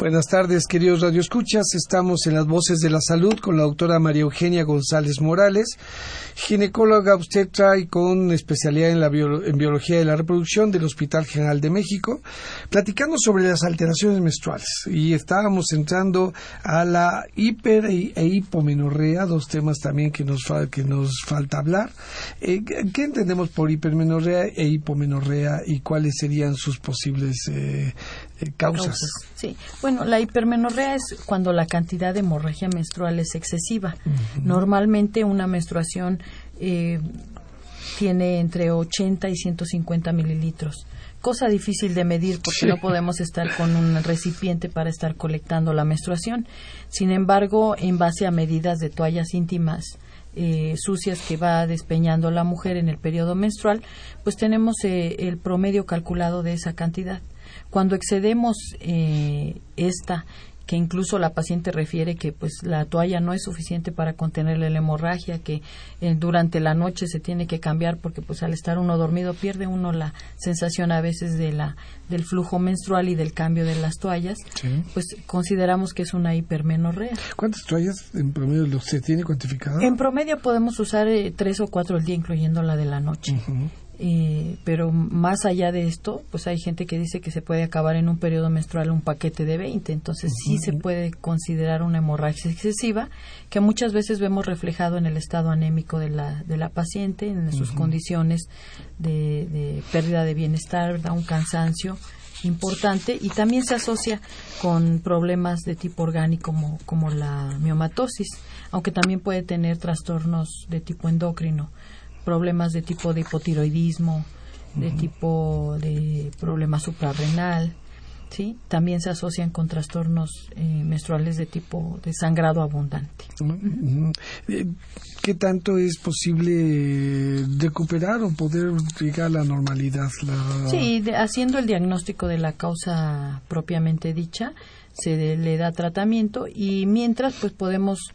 Buenas tardes, queridos radioescuchas. Estamos en las voces de la salud con la doctora María Eugenia González Morales, ginecóloga obstetra y con especialidad en, la en biología de la reproducción del Hospital General de México, platicando sobre las alteraciones menstruales. Y estábamos entrando a la hiper e, e hipomenorrea, dos temas también que nos, que nos falta hablar. Eh, ¿Qué entendemos por hipermenorrea e hipomenorrea y cuáles serían sus posibles eh, eh, causas. Sí, bueno, la hipermenorrea es cuando la cantidad de hemorragia menstrual es excesiva. Normalmente una menstruación eh, tiene entre 80 y 150 mililitros. Cosa difícil de medir porque no podemos estar con un recipiente para estar colectando la menstruación. Sin embargo, en base a medidas de toallas íntimas, eh, sucias que va despeñando la mujer en el periodo menstrual, pues tenemos el promedio calculado de esa cantidad. Cuando excedemos eh, esta, que incluso la paciente refiere que pues la toalla no es suficiente para contenerle la hemorragia, que eh, durante la noche se tiene que cambiar porque pues al estar uno dormido pierde uno la sensación a veces de la del flujo menstrual y del cambio de las toallas, pues consideramos que es una hipermenorrea. ¿Cuántas toallas en promedio se tiene cuantificado? En promedio podemos usar eh, tres o cuatro al día, incluyendo la de la noche. Eh, pero más allá de esto, pues hay gente que dice que se puede acabar en un periodo menstrual un paquete de 20, entonces sí se puede considerar una hemorragia excesiva que muchas veces vemos reflejado en el estado anémico de la, de la paciente, en sus condiciones de, pérdida de bienestar, un cansancio importante. Y también se asocia con problemas de tipo orgánico como, como la miomatosis, aunque también puede tener trastornos de tipo endocrino problemas de tipo de hipotiroidismo, de tipo de problema suprarrenal, ¿sí? También se asocian con trastornos eh, menstruales de tipo de sangrado abundante. Eh, ¿Qué tanto es posible recuperar o poder llegar a la normalidad? Sí, haciendo el diagnóstico de la causa propiamente dicha, se le da tratamiento y mientras pues podemos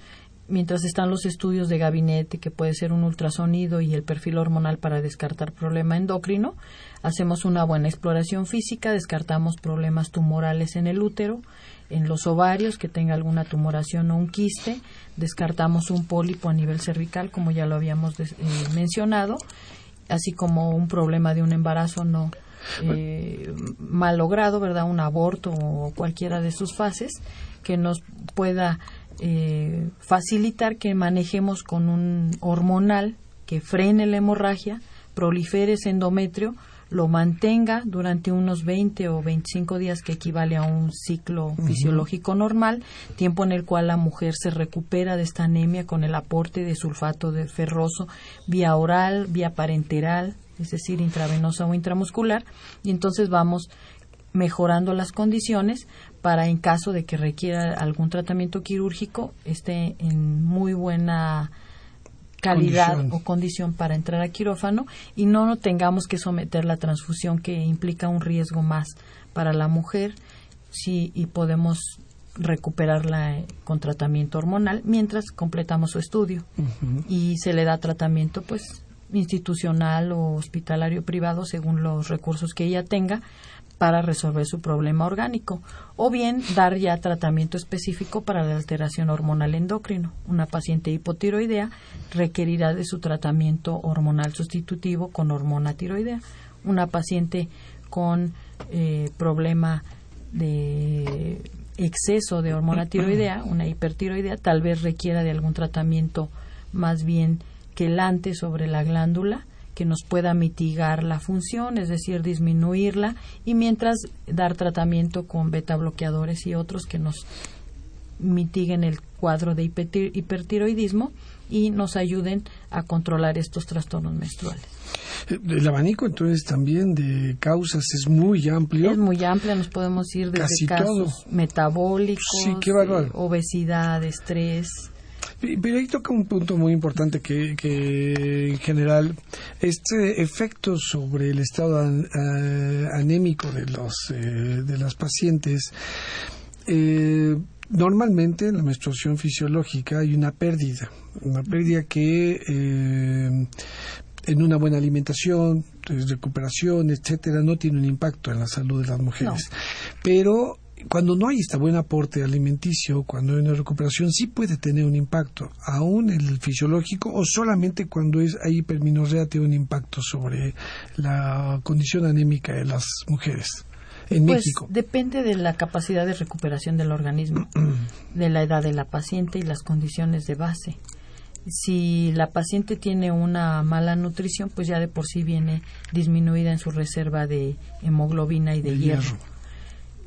mientras están los estudios de gabinete, que puede ser un ultrasonido y el perfil hormonal para descartar problema endocrino, hacemos una buena exploración física, descartamos problemas tumorales en el útero, en los ovarios, que tenga alguna tumoración o un quiste, descartamos un pólipo a nivel cervical, como ya lo habíamos eh, mencionado, así como un problema de un embarazo no eh, mal logrado, ¿verdad? Un aborto o cualquiera de sus fases que nos pueda eh, facilitar que manejemos con un hormonal que frene la hemorragia, prolifere ese endometrio, lo mantenga durante unos 20 o 25 días, que equivale a un ciclo fisiológico normal, tiempo en el cual la mujer se recupera de esta anemia con el aporte de sulfato de ferroso vía oral, vía parenteral, es decir, intravenosa o intramuscular, y entonces vamos mejorando las condiciones para en caso de que requiera algún tratamiento quirúrgico esté en muy buena calidad o condición para entrar a quirófano y no tengamos que someter la transfusión que implica un riesgo más para la mujer sí, y podemos recuperarla con tratamiento hormonal mientras completamos su estudio. Y se le da tratamiento pues institucional o hospitalario privado según los recursos que ella tenga para resolver su problema orgánico o bien dar ya tratamiento específico para la alteración hormonal endocrino. Una paciente hipotiroidea requerirá de su tratamiento hormonal sustitutivo con hormona tiroidea. Una paciente con eh, problema de exceso de hormona tiroidea, una hipertiroidea, tal vez requiera de algún tratamiento más bien quelante sobre la glándula que nos pueda mitigar la función, es decir, disminuirla, y mientras dar tratamiento con beta bloqueadores y otros que nos mitiguen el cuadro de hipertiroidismo y nos ayuden a controlar estos trastornos menstruales. El abanico entonces también de causas es muy amplio. Es muy amplio, nos podemos ir desde casos metabólicos, obesidad, estrés, pero ahí toca un punto muy importante que, que en general este efecto sobre el estado anémico de los eh, de las pacientes eh, normalmente en la menstruación fisiológica hay una pérdida una pérdida que eh, en una buena alimentación, recuperación, etcétera, no tiene un impacto en la salud de las mujeres. Pero cuando no hay este buen aporte alimenticio, cuando hay una recuperación, sí puede tener un impacto, aún el fisiológico, o solamente cuando es, hay hiperminorrea tiene un impacto sobre la condición anémica de las mujeres. En pues México. depende de la capacidad de recuperación del organismo, de la edad de la paciente y las condiciones de base. Si la paciente tiene una mala nutrición, pues ya de por sí viene disminuida en su reserva de hemoglobina y de, hierro.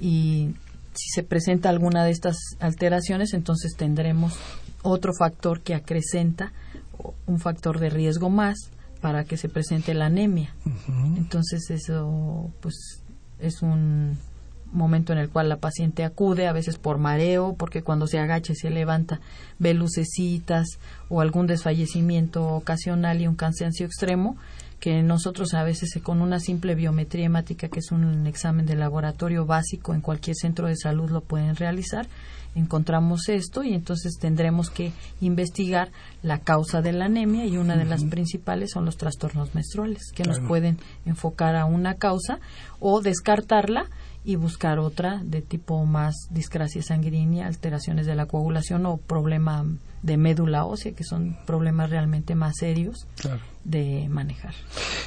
Y si se presenta alguna de estas alteraciones, entonces tendremos otro factor que acrecenta, un factor de riesgo más para que se presente la anemia. Entonces eso pues es un momento en el cual la paciente acude, a veces por mareo, porque cuando se agacha y se levanta ve lucecitas o algún desfallecimiento ocasional y un cansancio extremo, que nosotros a veces con una simple biometría hemática, que es un examen de laboratorio básico en cualquier centro de salud lo pueden realizar, encontramos esto y entonces tendremos que investigar la causa de la anemia y una de las principales son los trastornos menstruales, que nos pueden enfocar a una causa o descartarla y buscar otra de tipo más discrasia sanguínea, alteraciones de la coagulación o problema de médula ósea, que son problemas realmente más serios de manejar.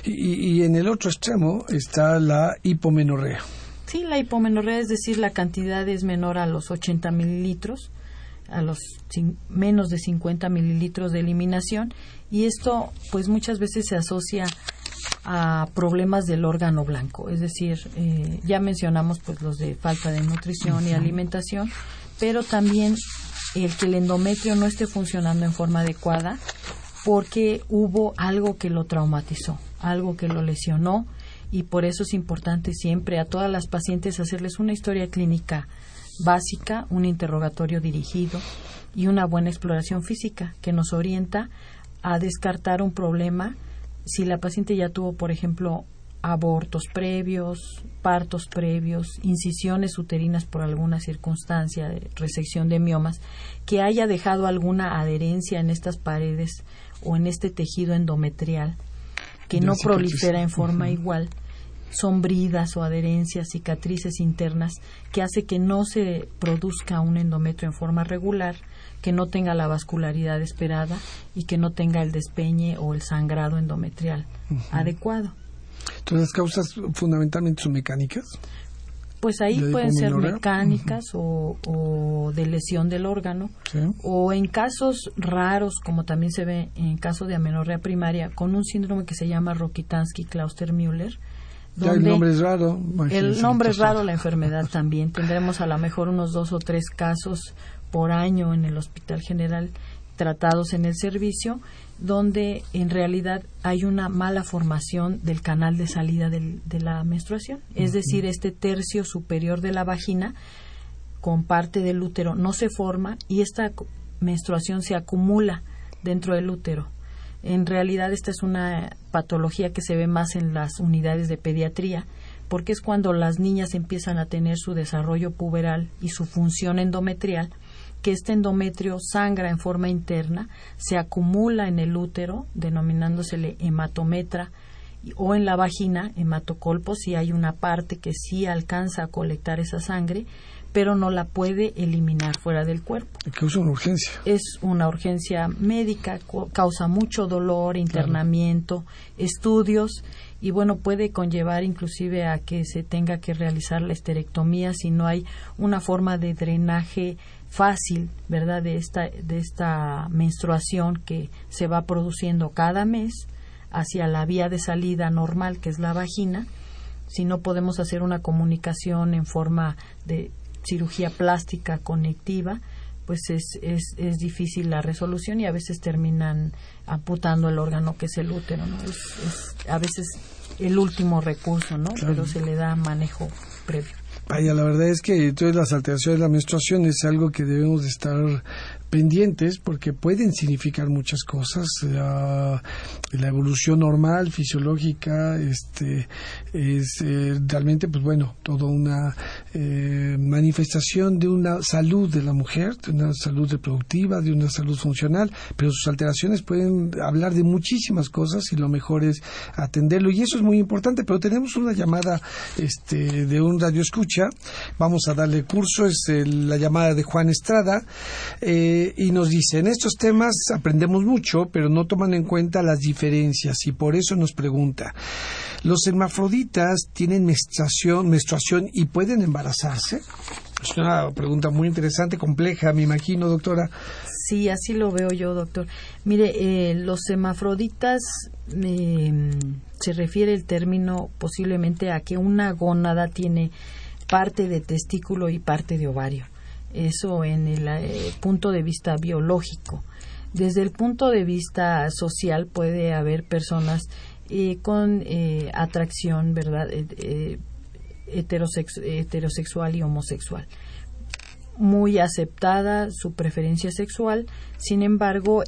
Y, y, en el otro extremo está la hipomenorrea. Sí, la hipomenorrea, es decir, la cantidad es menor a los 80 mililitros, a los menos de 50 mililitros de eliminación, y esto, pues muchas veces se asocia a problemas del órgano blanco, es decir, eh, ya mencionamos pues los de falta de nutrición y alimentación, pero también el que el endometrio no esté funcionando en forma adecuada porque hubo algo que lo traumatizó, algo que lo lesionó. Y por eso es importante siempre a todas las pacientes hacerles una historia clínica básica, un interrogatorio dirigido y una buena exploración física que nos orienta a descartar un problema. Si la paciente ya tuvo, por ejemplo, abortos previos, partos previos, incisiones uterinas por alguna circunstancia, de resección de miomas, que haya dejado alguna adherencia en estas paredes o en este tejido endometrial que no prolifera en forma igual, son bridas o adherencias, cicatrices internas, que hace que no se produzca un endometrio en forma regular, que no tenga la vascularidad esperada y que no tenga el despeñe o el sangrado endometrial adecuado. Entonces, las causas fundamentalmente son mecánicas. Pues ahí pueden ser mecánicas o, de lesión del órgano o en casos raros, como también se ve en caso de amenorrea primaria, con un síndrome que se llama Rokitansky-Klauster-Müller. el nombre es raro. El nombre es raro, la enfermedad también. Tendremos a lo mejor unos dos o tres casos por año en el Hospital General tratados en el servicio, donde en realidad hay una mala formación del canal de salida de la menstruación. Es decir, este tercio superior de la vagina con parte del útero no se forma y esta menstruación se acumula dentro del útero. En realidad esta es una patología que se ve más en las unidades de pediatría, porque es cuando las niñas empiezan a tener su desarrollo puberal y su función endometrial que este endometrio sangra en forma interna, se acumula en el útero, denominándosele hematometra, o en la vagina, hematocolpo, si hay una parte que sí alcanza a colectar esa sangre, pero no la puede eliminar fuera del cuerpo. Causa una urgencia. Es una urgencia médica, causa mucho dolor, internamiento, estudios y bueno, puede conllevar inclusive a que se tenga que realizar la esterectomía si no hay una forma de drenaje fácil, ¿verdad?, de esta, de esta menstruación que se va produciendo cada mes hacia la vía de salida normal, que es la vagina, si no podemos hacer una comunicación en forma de cirugía plástica conectiva, pues es, es, es difícil la resolución y a veces terminan amputando el órgano que es el útero, ¿no? Es, a veces el último recurso, ¿no? Pero se le da manejo previo. Vaya, la verdad es que todas las alteraciones de la menstruación es algo que debemos de estar pendientes porque pueden significar muchas cosas. La, evolución normal, fisiológica, este, es eh, realmente, pues bueno, toda una eh, manifestación de una salud de la mujer, de una salud reproductiva, de una salud funcional, pero sus alteraciones pueden hablar de muchísimas cosas y lo mejor es atenderlo y eso es muy importante. Pero tenemos una llamada este, de un radio escucha, vamos a darle curso, es la llamada de Juan Estrada. Eh, y nos dice, en estos temas aprendemos mucho, pero no toman en cuenta las diferencias y por eso nos pregunta, ¿los hermafroditas tienen menstruación, menstruación y pueden embarazarse? Es una pregunta muy interesante, compleja, me imagino, doctora. Sí, así lo veo yo, doctor. Mire, eh, los hermafroditas em, se refiere el término posiblemente a que una gónada tiene parte de testículo y parte de ovario eso en el eh, punto de vista biológico. Desde el punto de vista social puede haber personas eh, con eh, atracción, ¿verdad? heterosexual y homosexual. Muy aceptada su preferencia sexual, sin embargo,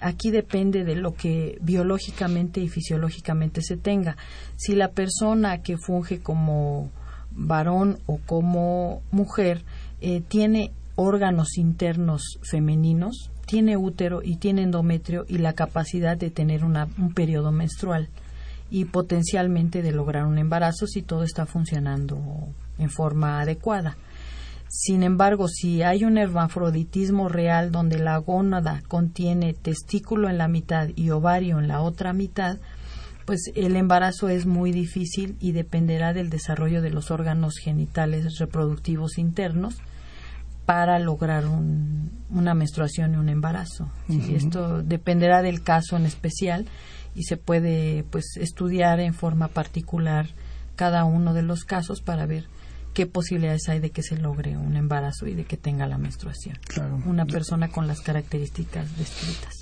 aquí depende de lo que biológicamente y fisiológicamente se tenga. Si la persona que funge como varón o como mujer eh, tiene órganos internos femeninos, tiene útero y tiene endometrio y la capacidad de tener un periodo menstrual y potencialmente de lograr un embarazo si todo está funcionando en forma adecuada. Sin embargo, si hay un hermafroditismo real donde la gónada contiene testículo en la mitad y ovario en la otra mitad, pues el embarazo es muy difícil y dependerá del desarrollo de los órganos genitales reproductivos internos para lograr una menstruación y un embarazo. Esto dependerá del caso en especial y se puede pues estudiar en forma particular cada uno de los casos para ver qué posibilidades hay de que se logre un embarazo y de que tenga la menstruación. Una persona con las características descritas.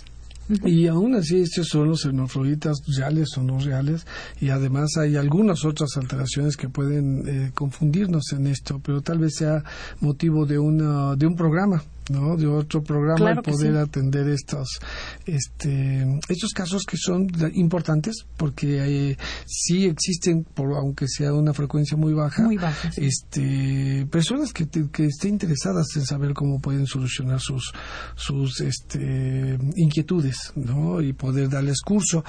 Y aún así, estos son los hermafroditas reales o no reales, y además hay algunas otras alteraciones que pueden eh, confundirnos en esto, pero tal vez sea motivo de, una, de un programa ¿no? de otro programa y poder atender estos este estos casos que son importantes porque eh, sí existen por aunque sea una frecuencia muy baja, este personas que, que estén interesadas en saber cómo pueden solucionar sus sus este inquietudes ¿no? y poder darles curso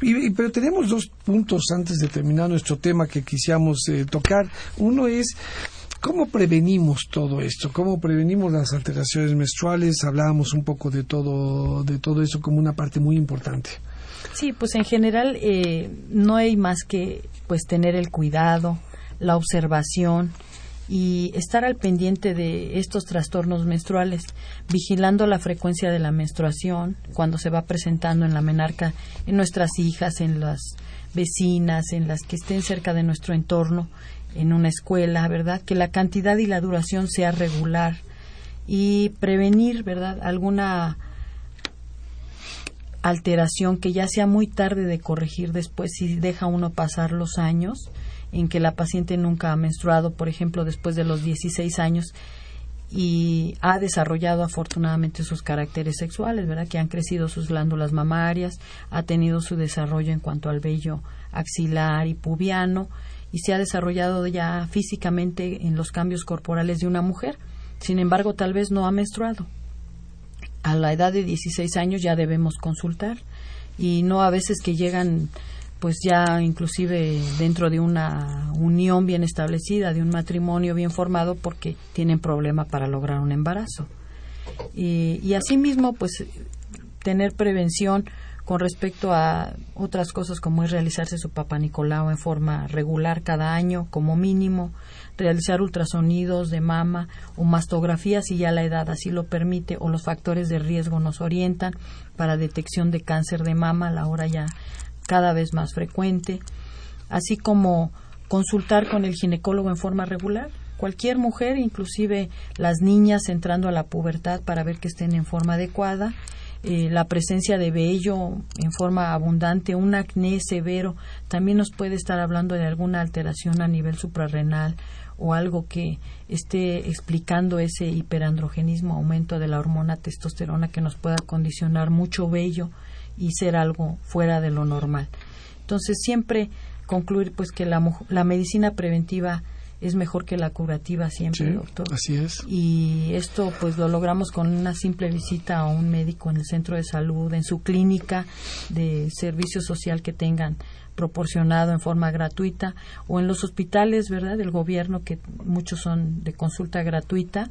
y, pero tenemos dos puntos antes de terminar nuestro tema que quisiéramos eh, tocar uno es ¿Cómo prevenimos todo esto? ¿Cómo prevenimos las alteraciones menstruales? Hablábamos un poco de todo, de todo eso como una parte muy importante. Sí, pues en general eh, no hay más que pues tener el cuidado, la observación y estar al pendiente de estos trastornos menstruales, vigilando la frecuencia de la menstruación cuando se va presentando en la menarca, en nuestras hijas, en las vecinas, en las que estén cerca de nuestro entorno en una escuela, ¿verdad? Que la cantidad y la duración sea regular y prevenir, ¿verdad? Alguna alteración que ya sea muy tarde de corregir después si deja uno pasar los años en que la paciente nunca ha menstruado, por ejemplo, después de los 16 años y ha desarrollado afortunadamente sus caracteres sexuales, ¿verdad? Que han crecido sus glándulas mamarias, ha tenido su desarrollo en cuanto al vello axilar y pubiano, y se ha desarrollado ya físicamente en los cambios corporales de una mujer. Sin embargo, tal vez no ha menstruado. A la edad de 16 años ya debemos consultar y no a veces que llegan pues ya inclusive dentro de una unión bien establecida, de un matrimonio bien formado porque tienen problema para lograr un embarazo. Y, y asimismo pues tener prevención con respecto a otras cosas como es realizarse su papá Nicolau en forma regular cada año como mínimo, realizar ultrasonidos de mama o mastografía si ya la edad así lo permite o los factores de riesgo nos orientan para detección de cáncer de mama a la hora ya cada vez más frecuente, así como consultar con el ginecólogo en forma regular. Cualquier mujer, inclusive las niñas entrando a la pubertad para ver que estén en forma adecuada eh, la presencia de vello en forma abundante, un acné severo, también nos puede estar hablando de alguna alteración a nivel suprarrenal o algo que esté explicando ese hiperandrogenismo, aumento de la hormona testosterona que nos pueda condicionar mucho vello y ser algo fuera de lo normal. Entonces, siempre concluir pues que la, la medicina preventiva es mejor que la curativa siempre, doctor. Así es. Y esto pues lo logramos con una simple visita a un médico en el centro de salud, en su clínica de servicio social que tengan proporcionado en forma gratuita o en los hospitales, ¿verdad? Del gobierno que muchos son de consulta gratuita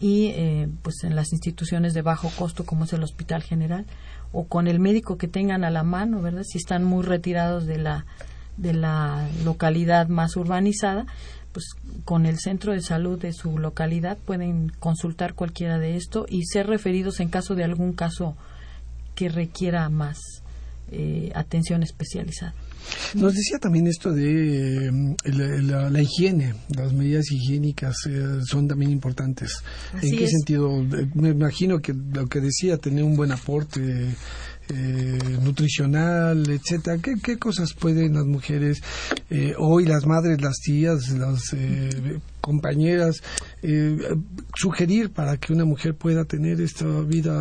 y eh, pues en las instituciones de bajo costo como es el Hospital General o con el médico que tengan a la mano, ¿verdad? Si están muy retirados de la de la localidad más urbanizada, pues con el centro de salud de su localidad pueden consultar cualquiera de esto y ser referidos en caso de algún caso que requiera más eh, atención especializada. Nos decía también esto de eh, la, higiene, las medidas higiénicas eh, son también importantes. ¿En qué sentido? Me imagino que lo que decía, tener un buen aporte eh, nutricional, etcétera. ¿Qué, cosas pueden las mujeres eh, hoy, las madres, las tías, las eh, compañeras sugerir para que una mujer pueda tener esta vida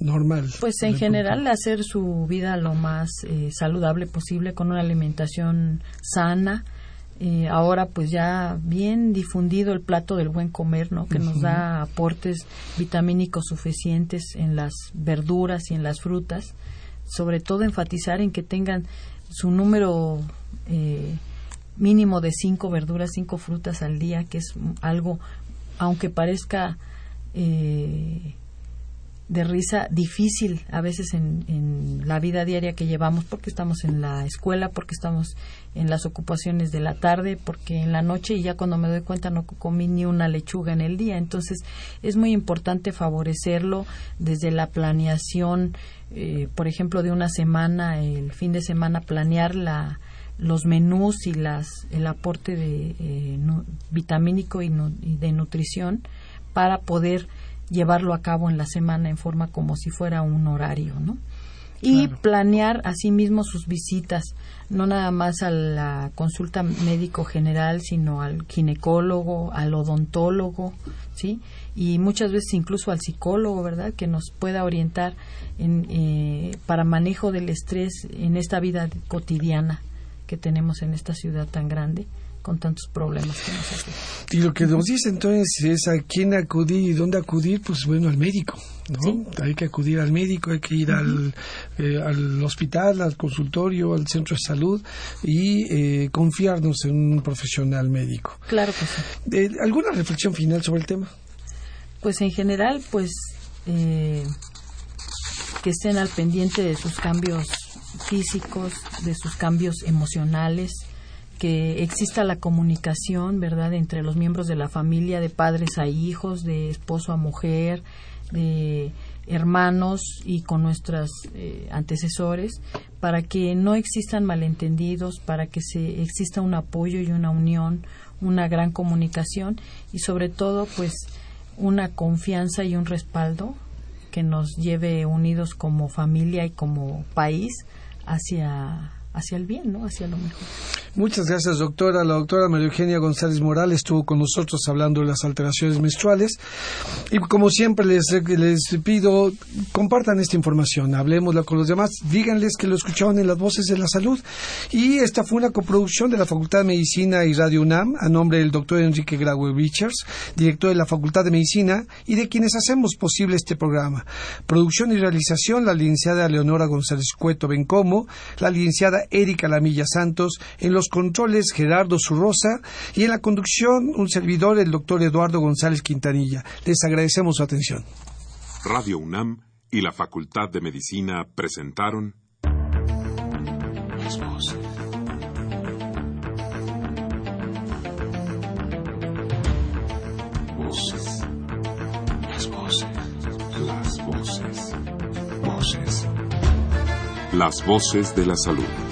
normal? Pues en general hacer su vida lo más saludable posible con una alimentación sana eh, ahora pues ya bien difundido el plato del buen comer, ¿no? Que nos da aportes vitamínicos suficientes en las verduras y en las frutas. Sobre todo enfatizar en que tengan su número eh, mínimo de cinco verduras, cinco frutas al día, que es algo, aunque parezca eh, de risa difícil a veces en, en, la vida diaria que llevamos porque estamos en la escuela, porque estamos en las ocupaciones de la tarde, porque en la noche y ya cuando me doy cuenta no comí ni una lechuga en el día. Entonces es muy importante favorecerlo desde la planeación, eh, por ejemplo, de una semana, el fin de semana planear la, los menús y las, el aporte de eh, vitamínico y, y de nutrición para poder llevarlo a cabo en la semana en forma como si fuera un horario, ¿no? Y planear asimismo sus visitas, no nada más a la consulta médico general, sino al ginecólogo, al odontólogo, ¿sí? Y muchas veces incluso al psicólogo, ¿verdad? Que nos pueda orientar en, eh, para manejo del estrés en esta vida cotidiana que tenemos en esta ciudad tan grande con tantos problemas que nos hacen. Y lo que nos dice entonces es a quién acudir y dónde acudir, pues bueno, al médico, ¿no? Hay que acudir al médico, hay que ir al, eh, al hospital, al consultorio, al centro de salud y eh, confiarnos en un profesional médico. Claro que sí. Eh, ¿Alguna reflexión final sobre el tema? Pues en general, pues que estén al pendiente de sus cambios físicos, de sus cambios emocionales, que exista la comunicación, ¿verdad?, entre los miembros de la familia, de padres a hijos, de esposo a mujer, de hermanos y con nuestros eh, antecesores, para que no existan malentendidos, para que se exista un apoyo y una unión, una gran comunicación y sobre todo, pues, una confianza y un respaldo que nos lleve unidos como familia y como país hacia hacia el bien, ¿no? Hacia lo mejor. Muchas gracias, doctora. La doctora María Eugenia González Morales estuvo con nosotros hablando de las alteraciones menstruales. Y como siempre les, les pido, compartan esta información, hablemosla con los demás, díganles que lo escuchaban en las voces de la salud. Y esta fue una coproducción de la Facultad de Medicina y Radio UNAM, a nombre del doctor Enrique Graue Richards, director de la Facultad de Medicina, y de quienes hacemos posible este programa. Producción y realización, la licenciada Leonora González Cueto Bencomo, la licenciada Erika Lamilla Santos, en los controles Gerardo Zurrosa y en la conducción un servidor el doctor Eduardo González Quintanilla. Les agradecemos su atención. Radio UNAM y la Facultad de Medicina presentaron Las voces. Voces. Las voces. Las voces. Voces. Las voces de la salud.